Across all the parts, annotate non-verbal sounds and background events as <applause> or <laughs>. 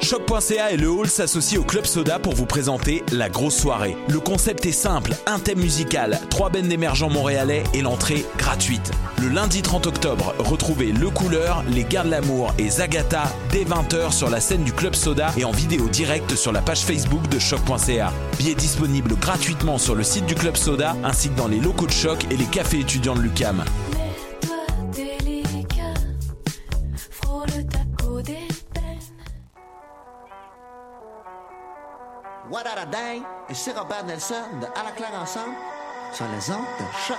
Choc.ca et le Hall s'associent au Club Soda pour vous présenter la grosse soirée. Le concept est simple, un thème musical, trois bennes d'émergents montréalais et l'entrée gratuite. Le lundi 30 octobre, retrouvez Le Couleur, Les Gardes L'amour et Zagata dès 20h sur la scène du Club Soda et en vidéo directe sur la page Facebook de Choc.ca. Billets disponibles gratuitement sur le site du Club Soda ainsi que dans les locaux de Choc et les cafés étudiants de l'UCAM. Dang et Robert Nelson de À la claire ensemble sur les ondes de choc.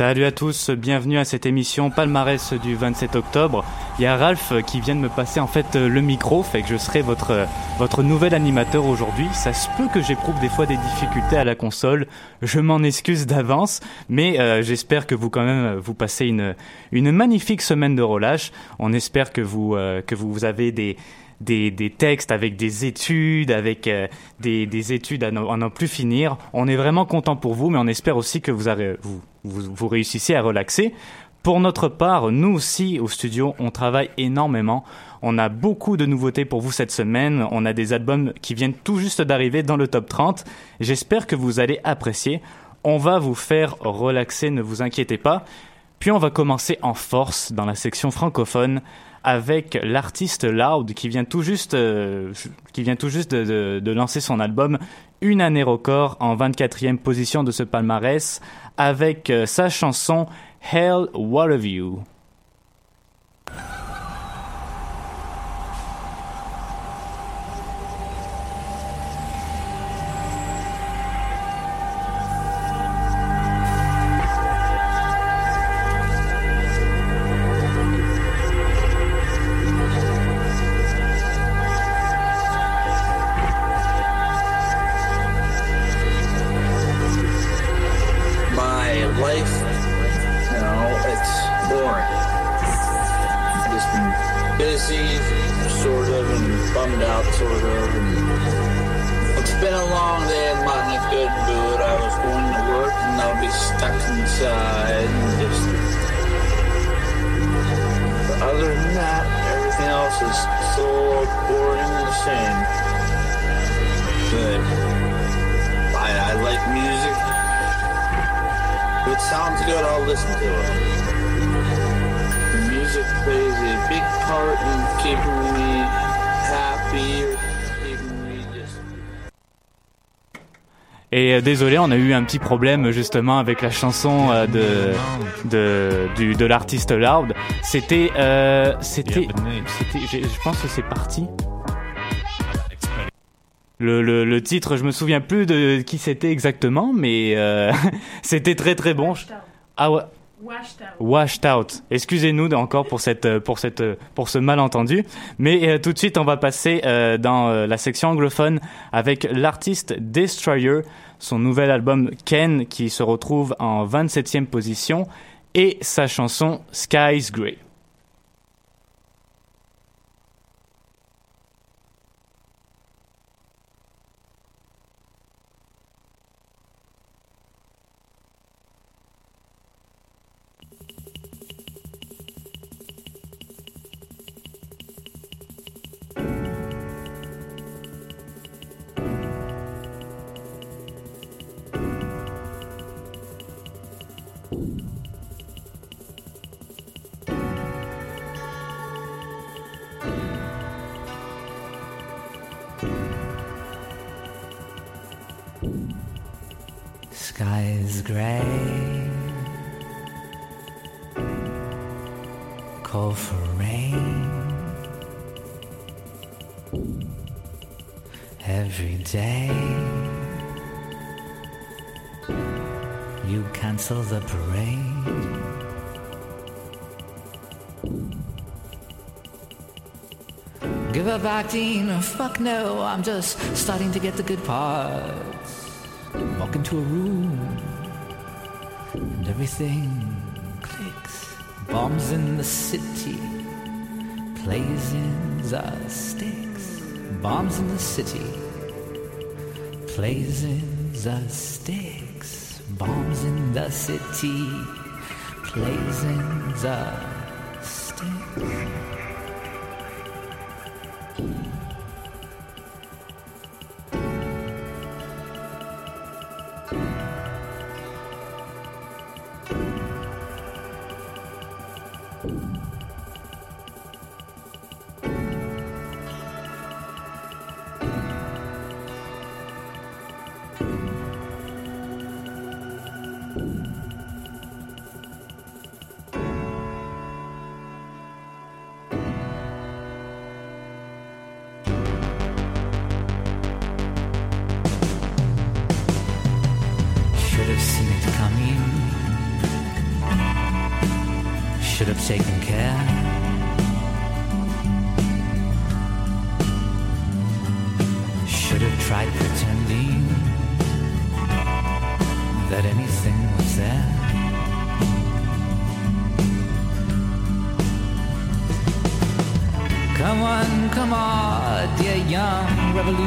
Salut à tous, bienvenue à cette émission palmarès du 27 octobre. Il y a Ralph qui vient de me passer en fait le micro, fait que je serai votre nouvel animateur aujourd'hui. Ça se peut que j'éprouve des fois des difficultés à la console, je m'en excuse d'avance, mais euh, j'espère que vous quand même vous passez une une magnifique semaine de relâche. On espère que vous euh, que vous avez des des, textes avec des études, avec euh, des, des, études à n'en plus finir. On est vraiment content pour vous, mais on espère aussi que vous, avez, vous, vous, vous à relaxer. Pour notre part, nous aussi au studio, on travaille énormément. On a beaucoup de nouveautés pour vous cette semaine. On a des albums qui viennent tout juste d'arriver dans le top 30. J'espère que vous allez apprécier. On va vous faire relaxer, ne vous inquiétez pas. Puis on va commencer en force dans la section francophone avec l'artiste Loud qui vient tout juste, euh, de, lancer son album Une année record en 24e position de ce palmarès avec euh, sa chanson Hell What of You. Euh, désolé, on a eu un petit problème justement avec la chanson euh, de de du, de l'artiste Loud. C'était euh, c'était c'était je pense que c'est parti. Le, le, le titre, je me souviens plus de qui c'était exactement, mais euh, <laughs> c'était très très bon. Ah ouais. Washed out. Excusez-nous encore pour cette pour cette pour ce malentendu, mais euh, tout de suite on va passer euh, dans euh, la section anglophone avec l'artiste Destroyer, son nouvel album Ken qui se retrouve en 27e position et sa chanson Skies Grey. No, I'm just starting to get the good parts. Walk into a room and everything clicks. Bombs in the city, plays in the sticks. Bombs in the city, plays in the sticks. Bombs in the city, plays in the sticks.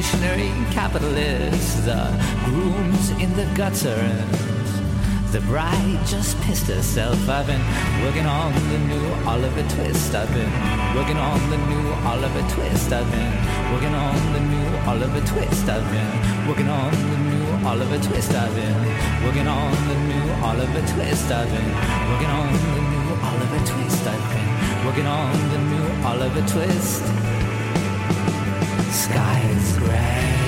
Revolutionary capitalists. The grooms in the gutters. The bride just pissed herself. I've been working on the new Oliver Twist. I've been working on the new Oliver Twist. I've been working on the new Oliver Twist. I've been working on the new Oliver Twist. I've been working on the new Oliver Twist. I've been working on the new Oliver Twist. I've been working on the new Oliver Twist. Sky's gray.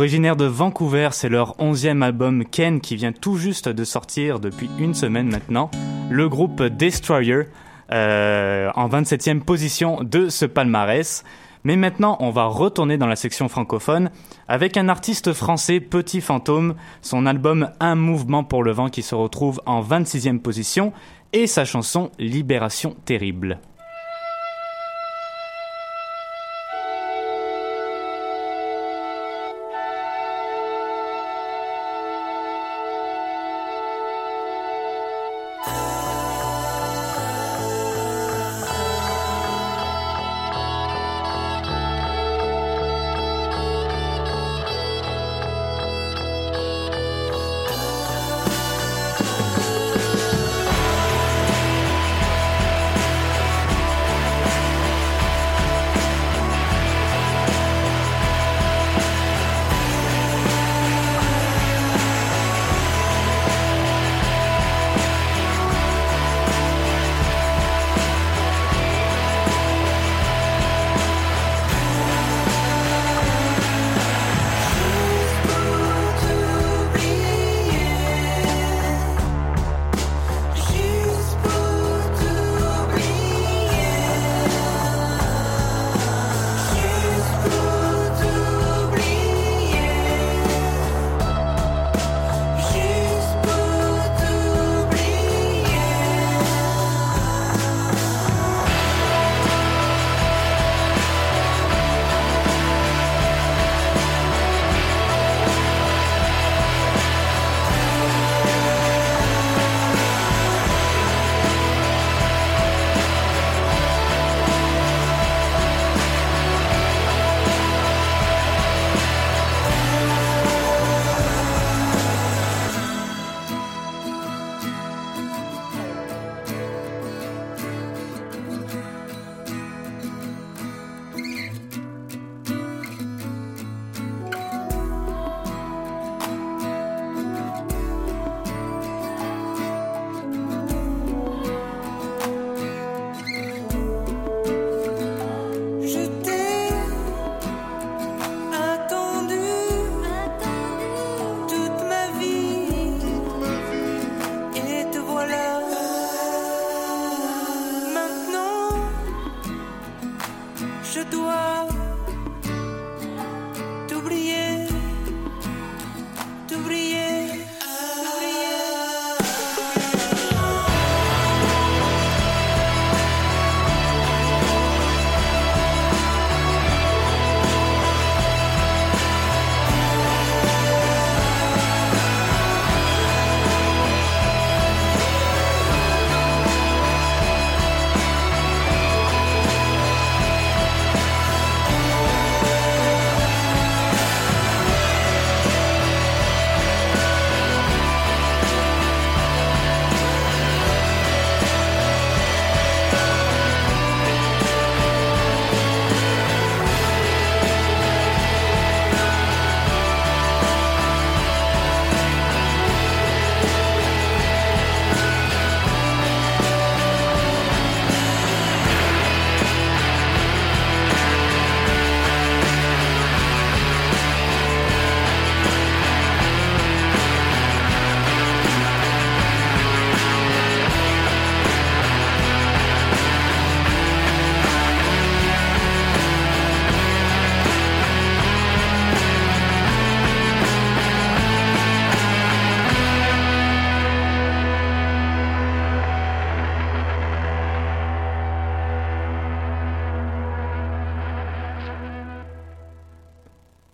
Originaire de Vancouver, c'est leur onzième album Ken qui vient tout juste de sortir depuis une semaine maintenant. Le groupe Destroyer euh, en 27e position de ce palmarès. Mais maintenant, on va retourner dans la section francophone avec un artiste français, Petit Fantôme, son album Un mouvement pour le vent qui se retrouve en 26e position et sa chanson Libération terrible.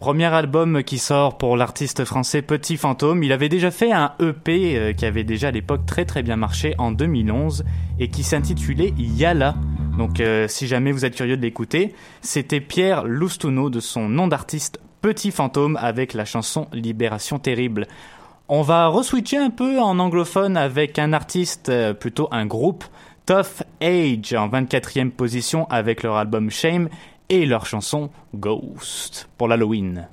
Premier album qui sort pour l'artiste français Petit Fantôme. Il avait déjà fait un EP euh, qui avait déjà à l'époque très très bien marché en 2011 et qui s'intitulait Yala. Donc euh, si jamais vous êtes curieux de l'écouter, c'était Pierre Loustuno de son nom d'artiste Petit Fantôme avec la chanson Libération Terrible. On va reswitcher un peu en anglophone avec un artiste, euh, plutôt un groupe, Tough Age en 24e position avec leur album Shame et leur chanson Ghost pour l'Halloween.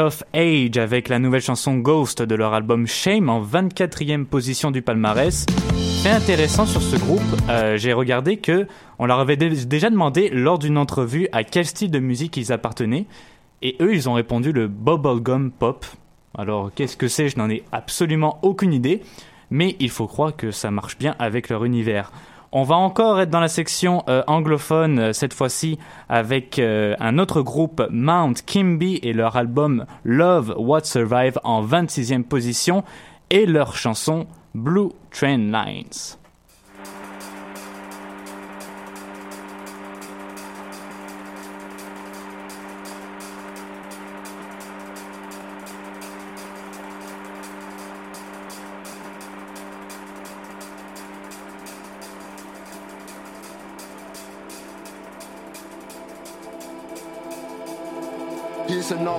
Tough Age avec la nouvelle chanson Ghost de leur album Shame en 24e position du palmarès. C'est intéressant sur ce groupe, euh, j'ai regardé que on leur avait déjà demandé lors d'une entrevue à quel style de musique ils appartenaient et eux ils ont répondu le bubblegum pop. Alors qu'est-ce que c'est? Je n'en ai absolument aucune idée, mais il faut croire que ça marche bien avec leur univers. On va encore être dans la section euh, anglophone, euh, cette fois-ci avec euh, un autre groupe, Mount Kimby, et leur album Love What Survive en 26e position, et leur chanson Blue Train Lines.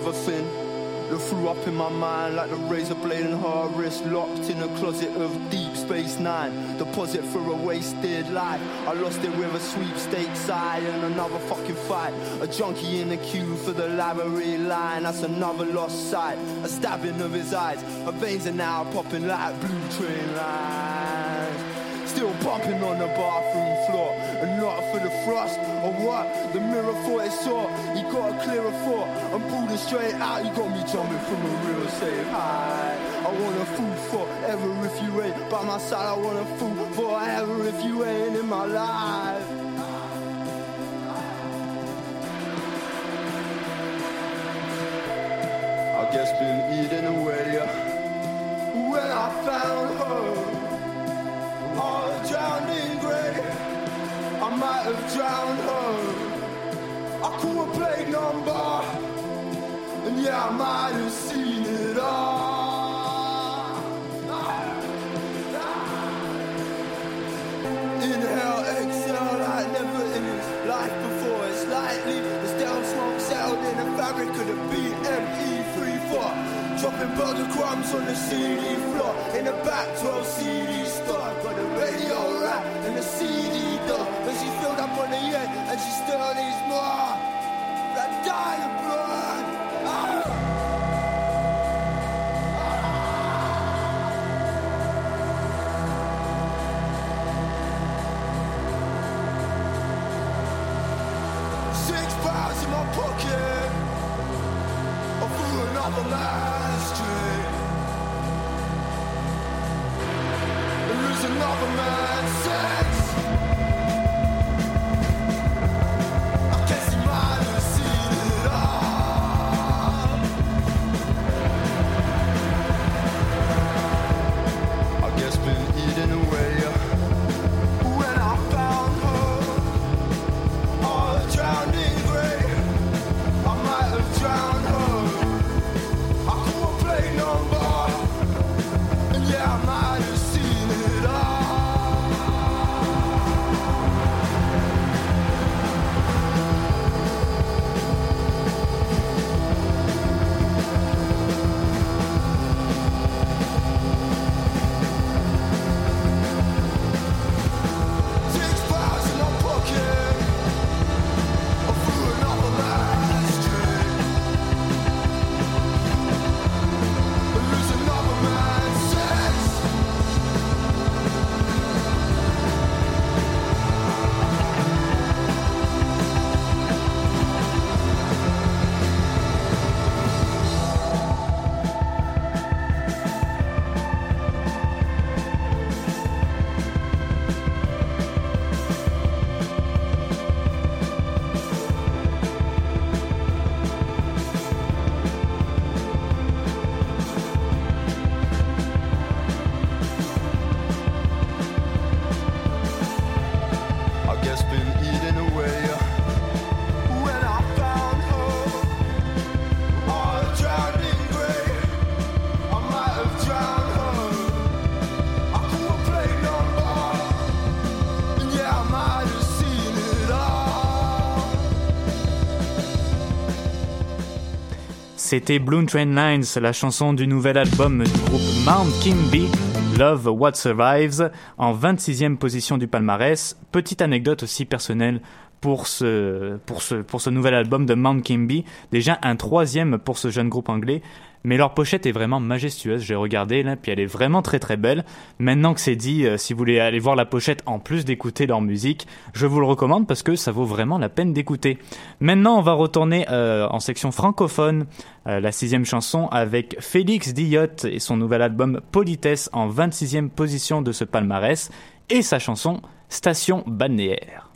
Another thing that flew up in my mind like the razor blade in her wrist, locked in a closet of Deep Space Nine. Deposit for a wasted life. I lost it with a sweepstakes side and another fucking fight. A junkie in the queue for the library line. That's another lost sight. A stabbing of his eyes. Her veins are now popping like blue train lines. Still bumping on the bathroom floor. And not for the thrust or what? The mirror thought it saw He got a clearer thought. Pulled it straight out. You got me jumping from a real safe high I want a fool forever if you ain't. By my side I want a fool forever if you ain't in my life. I guess been eating away When I found her all drowned in grey. I might have drowned her. I could have played number, and yeah, I might have seen it all. Inhale, exhale, like never in his life before. It's lightly, the stale smoke settled in the fabric of the BME34. Dropping burger crumbs on the CD floor in the back 12 CD store. Got the radio rack and the CD door. When she filled up on the end and she still needs more. That dying blood. Lose C'était Bloom Train Lines, la chanson du nouvel album du groupe Mount Kimby, Love What Survives, en 26e position du palmarès. Petite anecdote aussi personnelle pour ce, pour ce, pour ce nouvel album de Mount Kimby. Déjà un troisième pour ce jeune groupe anglais. Mais leur pochette est vraiment majestueuse. J'ai regardé là, puis elle est vraiment très très belle. Maintenant que c'est dit, euh, si vous voulez aller voir la pochette en plus d'écouter leur musique, je vous le recommande parce que ça vaut vraiment la peine d'écouter. Maintenant, on va retourner euh, en section francophone, euh, la sixième chanson avec Félix Diot et son nouvel album Politesse en 26e position de ce palmarès et sa chanson Station balnéaire.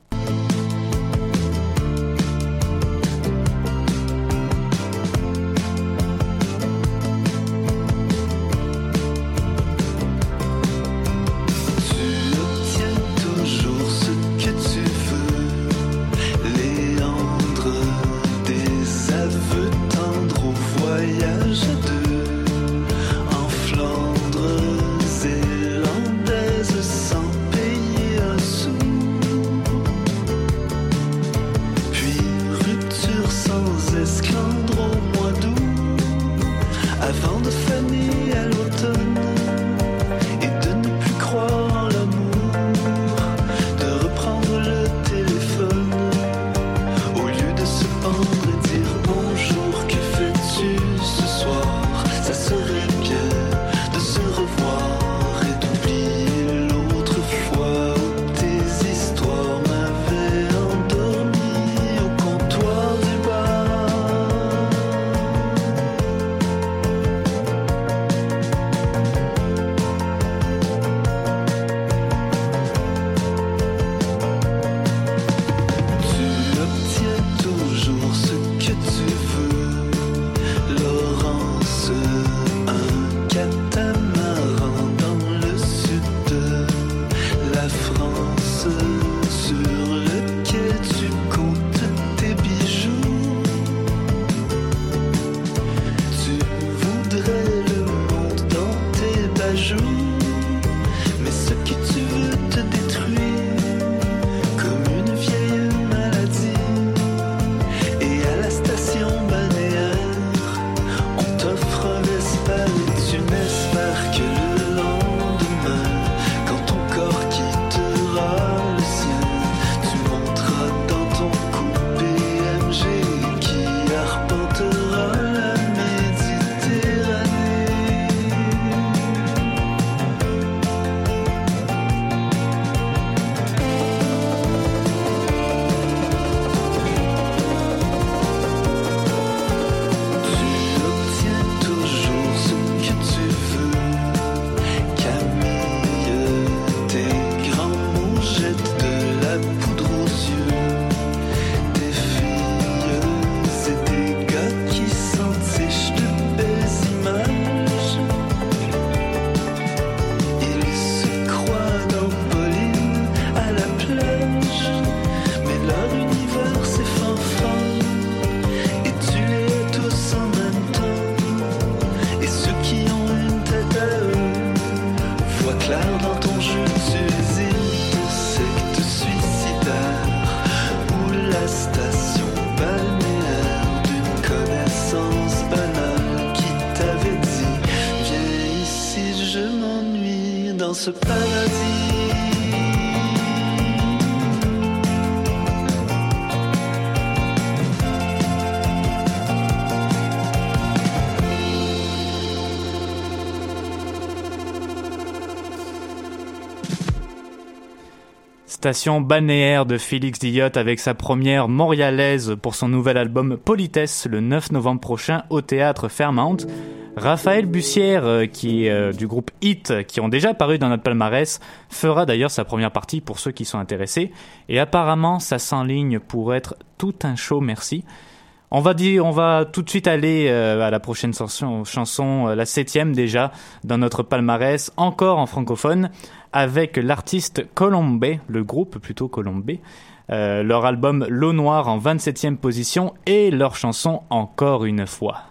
Station balnéaire de Félix Diot avec sa première montréalaise pour son nouvel album Politesse le 9 novembre prochain au théâtre Fairmount. Raphaël Bussière, euh, qui euh, du groupe Hit, qui ont déjà paru dans notre palmarès, fera d'ailleurs sa première partie pour ceux qui sont intéressés. Et apparemment, ça s'enligne pour être tout un show, merci. On va dire, on va tout de suite aller euh, à la prochaine chanson, la septième déjà, dans notre palmarès, encore en francophone, avec l'artiste Colombé, le groupe plutôt Colombé, leur album L'eau noire en 27e position et leur chanson Encore une fois.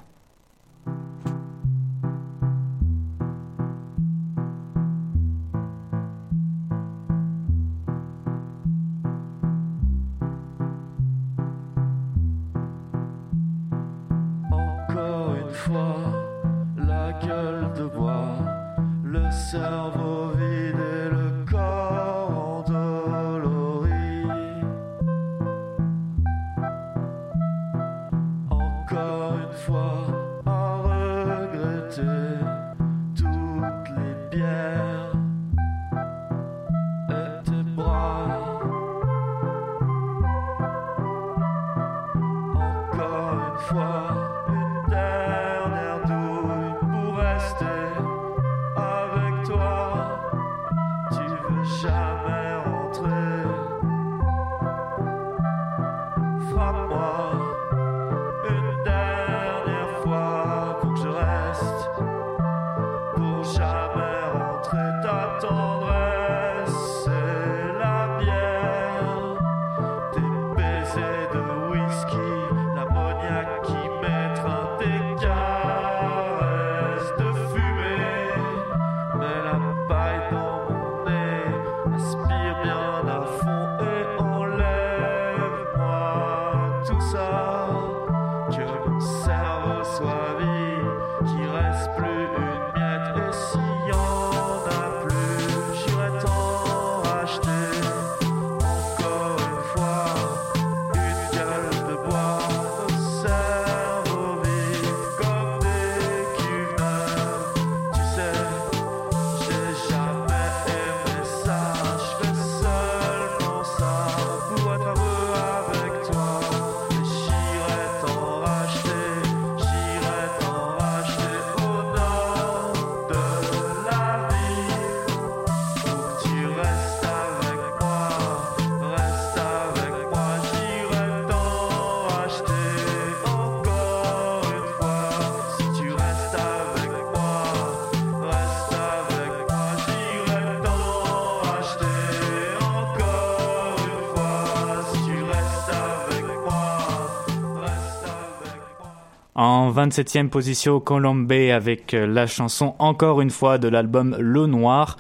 27e position Colombé avec euh, la chanson encore une fois de l'album Le Noir.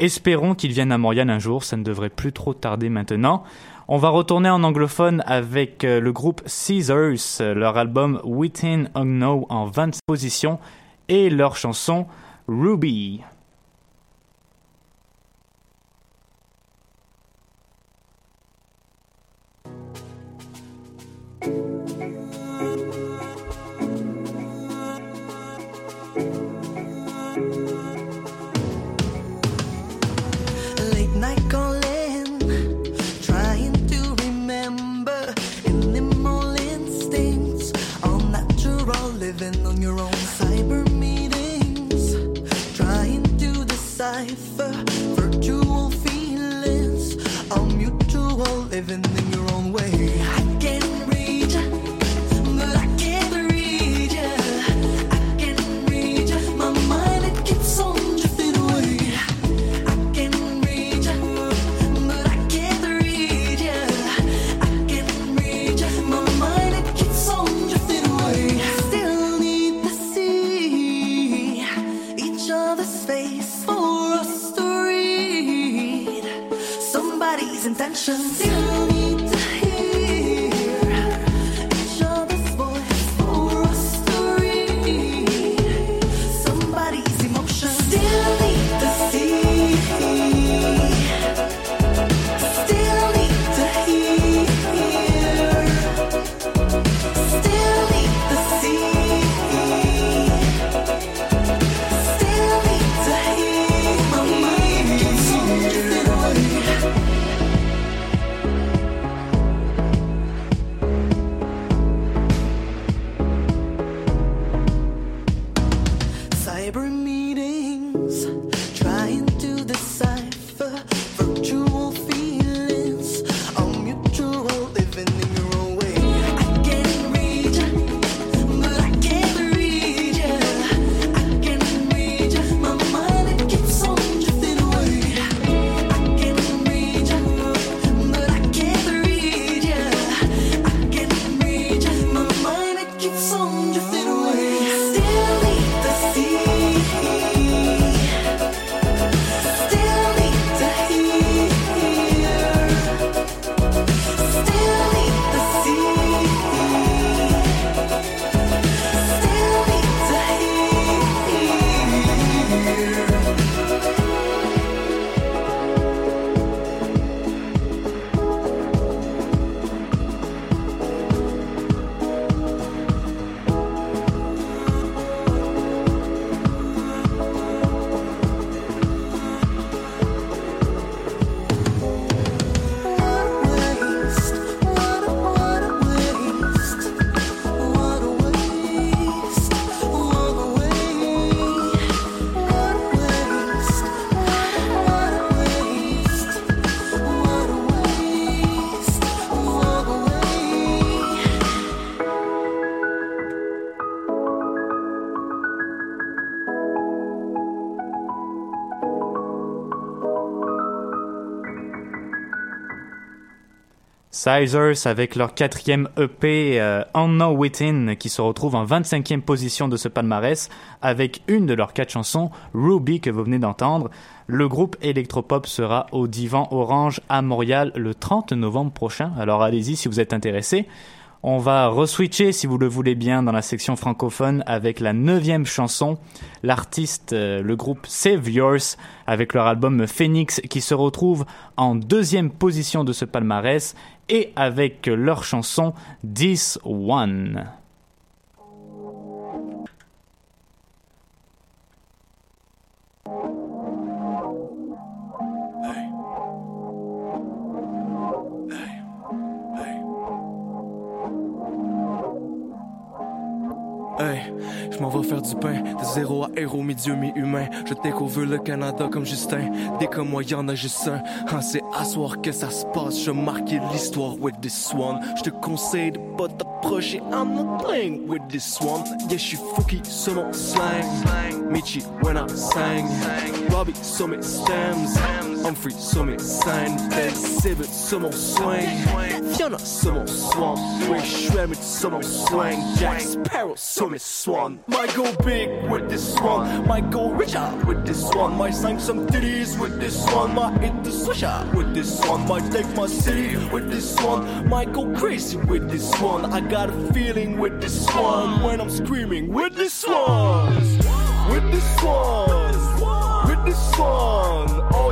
Espérons qu'il vienne à Montréal un jour, ça ne devrait plus trop tarder maintenant. On va retourner en anglophone avec euh, le groupe Caesars, leur album Within Unknown en 20 positions et leur chanson Ruby. 一生 Avec leur quatrième EP euh, Unknown Within qui se retrouve en 25e position de ce palmarès avec une de leurs quatre chansons, Ruby, que vous venez d'entendre. Le groupe électropop sera au Divan Orange à Montréal le 30 novembre prochain, alors allez-y si vous êtes intéressé. On va reswitcher, si vous le voulez bien, dans la section francophone avec la neuvième chanson. L'artiste, euh, le groupe Save Yours, avec leur album Phoenix, qui se retrouve en deuxième position de ce palmarès, et avec leur chanson This One. Je m'en vais faire du pain, de zéro à héros, mi-dieu, mi-humain. Je découvre le Canada comme Justin. Dès que moi, y'en a juste un. Hein, c'est à soir que ça se passe. Je marque l'histoire with this one. Je te conseille de pas t'approcher. I'm not playing with this one. Yeah, je suis fouki sur mon slang. Michi when I sang. Robbie sur mes stems. Humphrey sur mes signs. Ben Sibbett sur mon swing. Fiona sur mon swamp. Ray Shremmett sur mon swing. Jack Sparrow sur mes swan. Might go big with this one. Might go richer with this one. Might sign some titties with this one. Might hit the swisher with this one. Might take my city with this one. Might go crazy with this one. I got a feeling with this one. When I'm screaming with this one. With this one. With this one.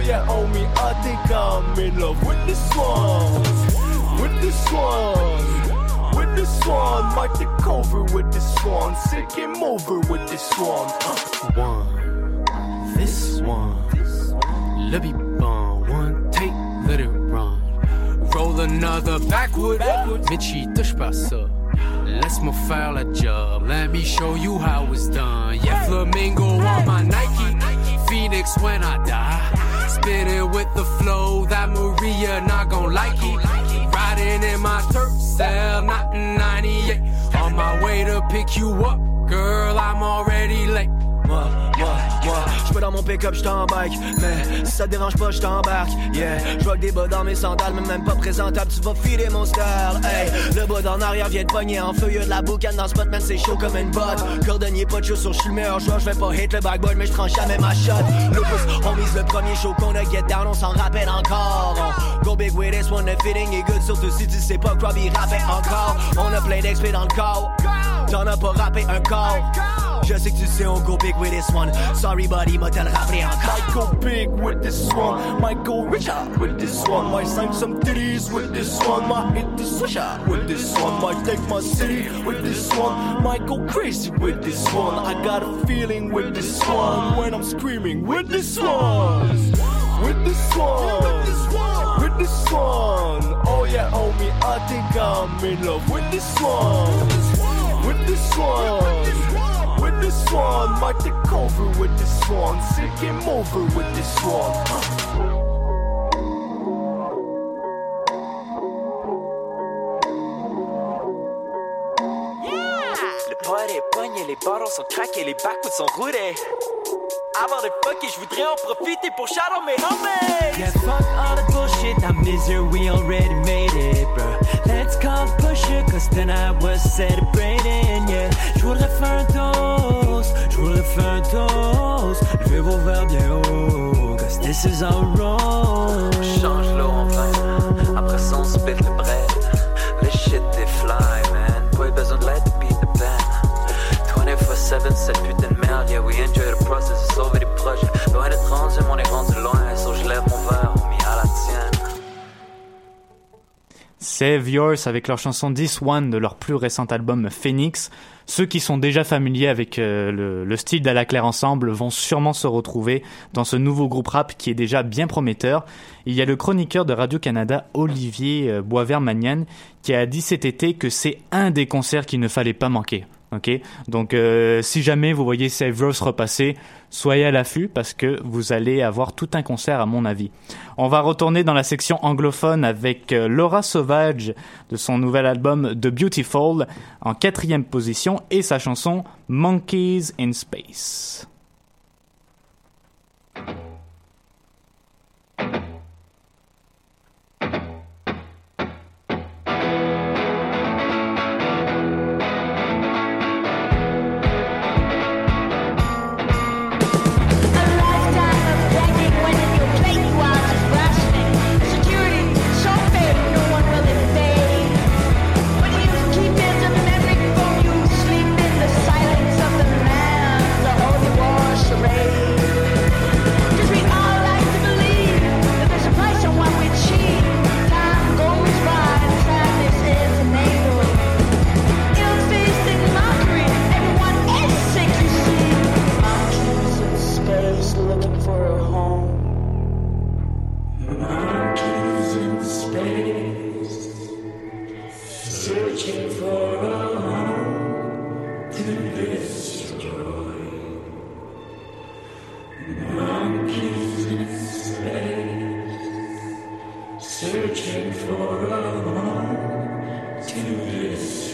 Yeah, me, I think I'm in love with this one. With this one. With this one. Might take over with this one. Sick him over with this one. One. This one. Le bon. One take, let it run. Roll another backward. Mitchy, touche pas ça. Laisse-moi faire job. Let me show you how it's done. Yeah, flamingo on my Nike. Phoenix when I die. Spinning with the flow that Maria not gon' like it. Riding in my turf cell, not in 98. On my way to pick you up, girl, I'm already late. Moi, moi, moi, j'peux dans mon pick-up, j't'embarque Mais si ça te dérange pas, j't'embarque Yeah, j'vois des bas dans mes sandales Mais même pas présentable, tu vas filer mon style Hey, le bas d'en arrière vient de pogner En feu, de la boucane dans ce spot Man, c'est chaud comme une botte. Cordonnier, pas de chaussures, j'suis le meilleur joueur J'vais pas hit le backboard, mais j'tranche jamais ma shot. Lupus, on mise le premier show qu'on a get down On s'en rappelle encore. Go big with this one, the fitting est good Surtout si tu sais pas Robbie rappait encore. On a plein d'XP dans le corps. T'en as pas rappé un corps je sais que tu sais, on go big with this one. Sorry, buddy, m'a te le rappeler encore. Might go big with this one. Might go richer with this one. Might sign some titties with this one. Might hit the swisher with this one. Might take my city with this one. Might go crazy with this one. I got a feeling with this one. When I'm screaming with this one. With this one. With this one. Oh yeah, homie, I think I'm in love with this one. With this one. This one, might take over with this one. Sick him over with this one. Le poids est poigné, les ballons sont craqués, les backwoods sont roulés. Avant de fucker, je voudrais en profiter pour out mes homies. Yeah, fuck all the bullshit, that misery, we already made it, bro. Let's come push it, cause tonight we're celebrating, yeah. J'voudrais faire un toast, j'voudrais faire un toast. Levez vos verres bien haut, cause this is our road. Change l'eau en vin, après ça on spit le bread. Le shit est fly, man. Pas besoin de l'aide, beat the band. 24-7, cette putain Save Yours avec leur chanson This One de leur plus récent album Phoenix. Ceux qui sont déjà familiers avec euh, le, le style d'Ala Claire Ensemble vont sûrement se retrouver dans ce nouveau groupe rap qui est déjà bien prometteur. Il y a le chroniqueur de Radio-Canada, Olivier euh, Boisvert-Magnan, qui a dit cet été que c'est un des concerts qu'il ne fallait pas manquer. Donc euh, si jamais vous voyez Save Yours repasser, soyez à l'affût parce que vous allez avoir tout un concert à mon avis. On va retourner dans la section anglophone avec euh, Laura Sauvage de son nouvel album The Beautiful en quatrième position et sa chanson Monkeys in Space. Searching for a home to destroy.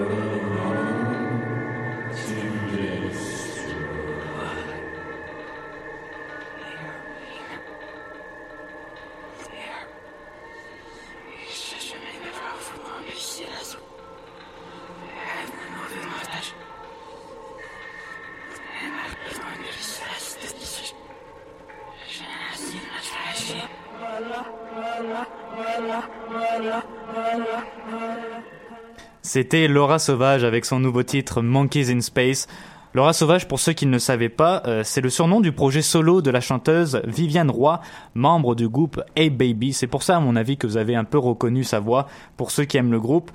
C'était Laura Sauvage avec son nouveau titre Monkeys in Space. Laura Sauvage, pour ceux qui ne le savaient pas, euh, c'est le surnom du projet solo de la chanteuse Viviane Roy, membre du groupe Hey Baby. C'est pour ça, à mon avis, que vous avez un peu reconnu sa voix, pour ceux qui aiment le groupe.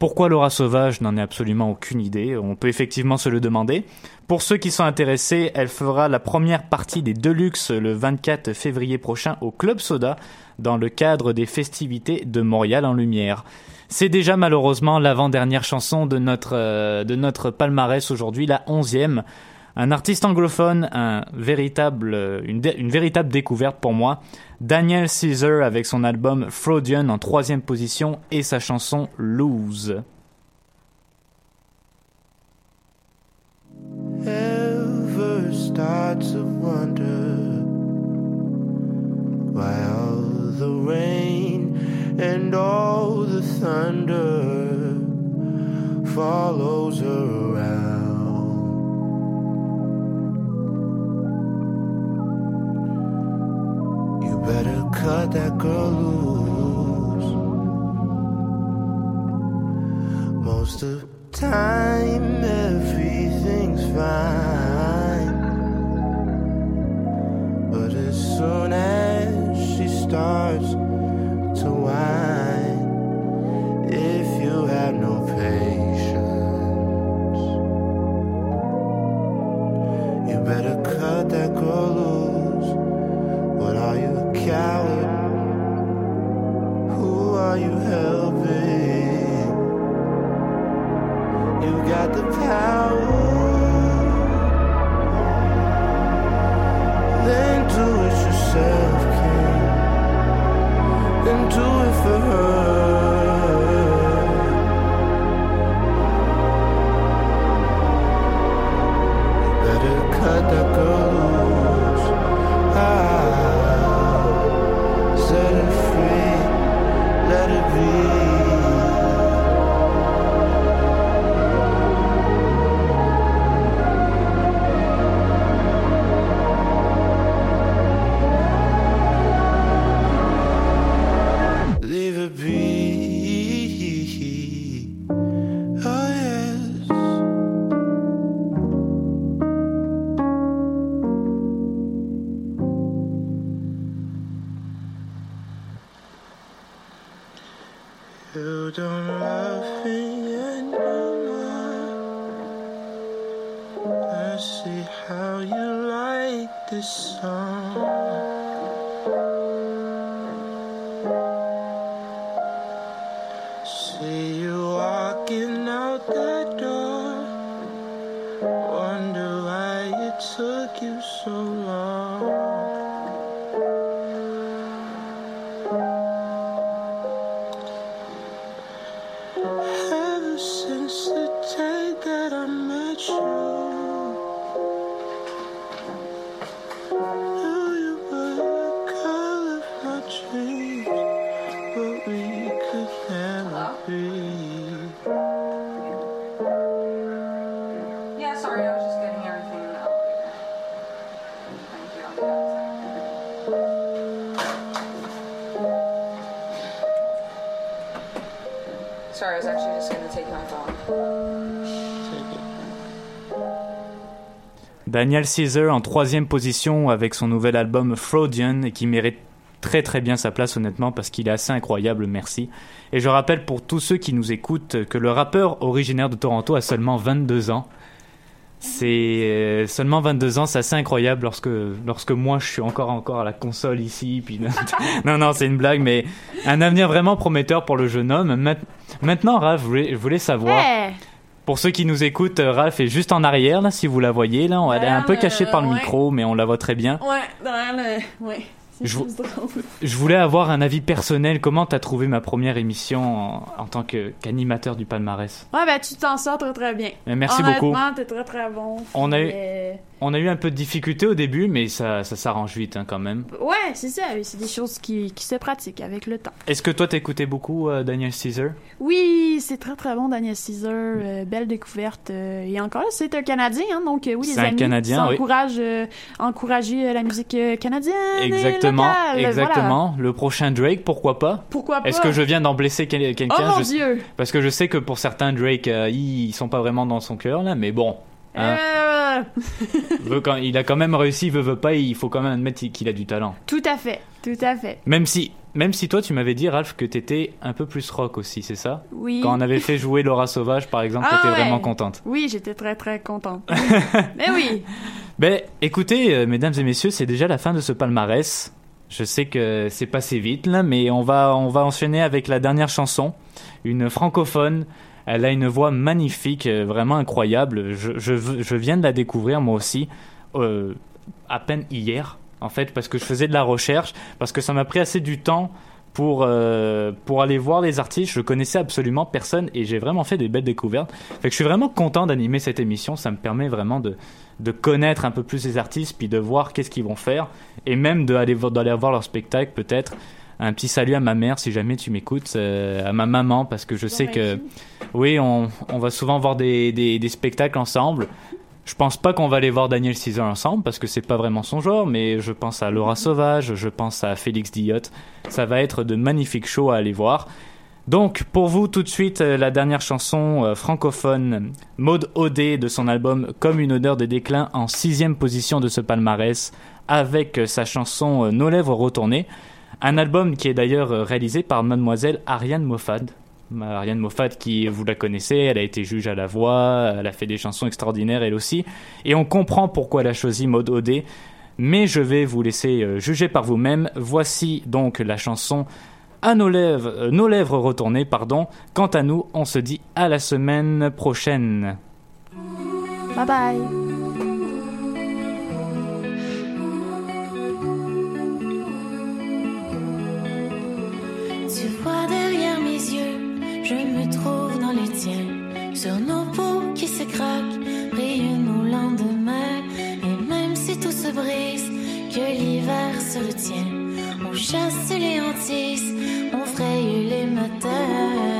Pourquoi Laura Sauvage N'en ai absolument aucune idée. On peut effectivement se le demander. Pour ceux qui sont intéressés, elle fera la première partie des Deluxe le 24 février prochain au Club Soda, dans le cadre des festivités de Montréal en Lumière. C'est déjà malheureusement l'avant-dernière chanson de notre, euh, de notre palmarès aujourd'hui, la onzième. Un artiste anglophone, euh, une, véritable découverte pour moi. Daniel Caesar avec son album Freudian en troisième position et sa chanson Lose. And all the thunder follows her around. You better cut that girl loose. Most of time, Daniel Caesar en troisième position avec son nouvel album Freudian et qui mérite très très bien sa place honnêtement parce qu'il est assez incroyable, merci. Et je rappelle pour tous ceux qui nous écoutent que le rappeur originaire de Toronto a seulement 22 ans. C'est euh, seulement 22 ans, c'est assez incroyable lorsque, lorsque moi je suis encore encore à la console ici. Puis... non, <laughs> non, c'est une blague, mais un avenir vraiment prometteur pour le jeune homme. Maint- Maintenant, Raph, je voulais, savoir. Hey! Pour ceux qui nous écoutent, euh, Ralph est juste en arrière, là, si vous la voyez. Là, elle est un peu Euh, cachée par le ouais. micro, mais on la voit très bien. Ouais, dans le. Ouais. Je. Je voulais avoir un avis personnel. Comment t'as trouvé ma première émission en, en tant qu'animateur du palmarès? Ouais, ben tu t'en sors très très bien. Mais merci Honnêtement, beaucoup. t'es très très bon. On a eu- Mais- On a eu un peu de difficulté au début, mais ça, ça s'arrange vite hein, quand même. Ouais, c'est ça. C'est des choses qui, qui se pratiquent avec le temps. Est-ce que toi t'écoutais beaucoup euh, Daniel Caesar? Oui, c'est très très bon, Daniel Caesar. euh, belle découverte. euh, et encore c'est un Canadien, hein, donc oui, les C'est un amis. Canadien, oui. encourage, encourager la musique canadienne. et Exactement, locale, exactement. voilà. Le prochain Drake, pourquoi pas? Pourquoi pas? Est-ce que je viens d'en blesser quel- quelqu'un? Oh mon Je- Dieu Parce que je sais que pour certains Drake, ils, ils sont pas vraiment dans son cœur là, mais bon. hein, <laughs> Quand, il a quand même réussi, veut, veut pas, il faut quand même admettre qu'il a du talent. tout à fait, tout à fait. Même si, même si toi tu m'avais dit Ralph que t'étais un peu plus rock aussi, c'est ça? Oui. Quand on avait fait jouer Laura Sauvage par exemple, Ah t'étais ouais. vraiment contente. Oui, j'étais très très contente. <laughs> Mais oui. Ben, écoutez, euh, mesdames et messieurs, c'est déjà la fin de ce palmarès. Je sais que c'est passé vite là, mais on va on va enchaîner avec la dernière chanson, une francophone. Elle a une voix magnifique, euh, vraiment incroyable. Je, je, viens de la découvrir moi aussi, euh, à peine hier, en fait, parce que je faisais de la recherche, parce que ça m'a pris assez du temps pour, euh, pour aller voir les artistes. Je connaissais absolument personne et j'ai vraiment fait des belles découvertes. Fait que je suis vraiment content d'animer cette émission. Ça me permet vraiment de, de connaître un peu plus les artistes, puis de voir qu'est-ce qu'ils vont faire, et même d'aller vo- d'aller voir leur spectacle peut-être. Un petit salut à ma mère si jamais tu m'écoutes, euh, à ma maman parce que je sais que oui, on, va souvent voir des, spectacles ensemble. Je pense pas qu'on va aller voir Daniel Caesar ensemble parce que c'est pas vraiment son genre, mais je pense à Laura Sauvage, je pense à Félix Diot. Ça va être de magnifiques shows à aller voir. Donc, pour vous, tout de suite, euh, la dernière chanson euh, francophone, Maude Odé, de son album Comme une odeur de déclin, en sixième position de ce palmarès, avec euh, sa chanson Nos lèvres retournées. Un album qui est d'ailleurs réalisé par mademoiselle Ariane Moffat. Ariane Moffat, qui vous la connaissez, elle a été juge à la voix, elle a fait des chansons extraordinaires elle aussi, et on comprend pourquoi elle a choisi Maude Odé, mais je vais vous laisser euh, juger par vous-même. Voici donc la chanson à nos lèvres, euh, nos lèvres retournées, pardon. Quant à nous, on se dit à la semaine prochaine. Bye bye. Retient, on chasse les hantises, on fraye les matins.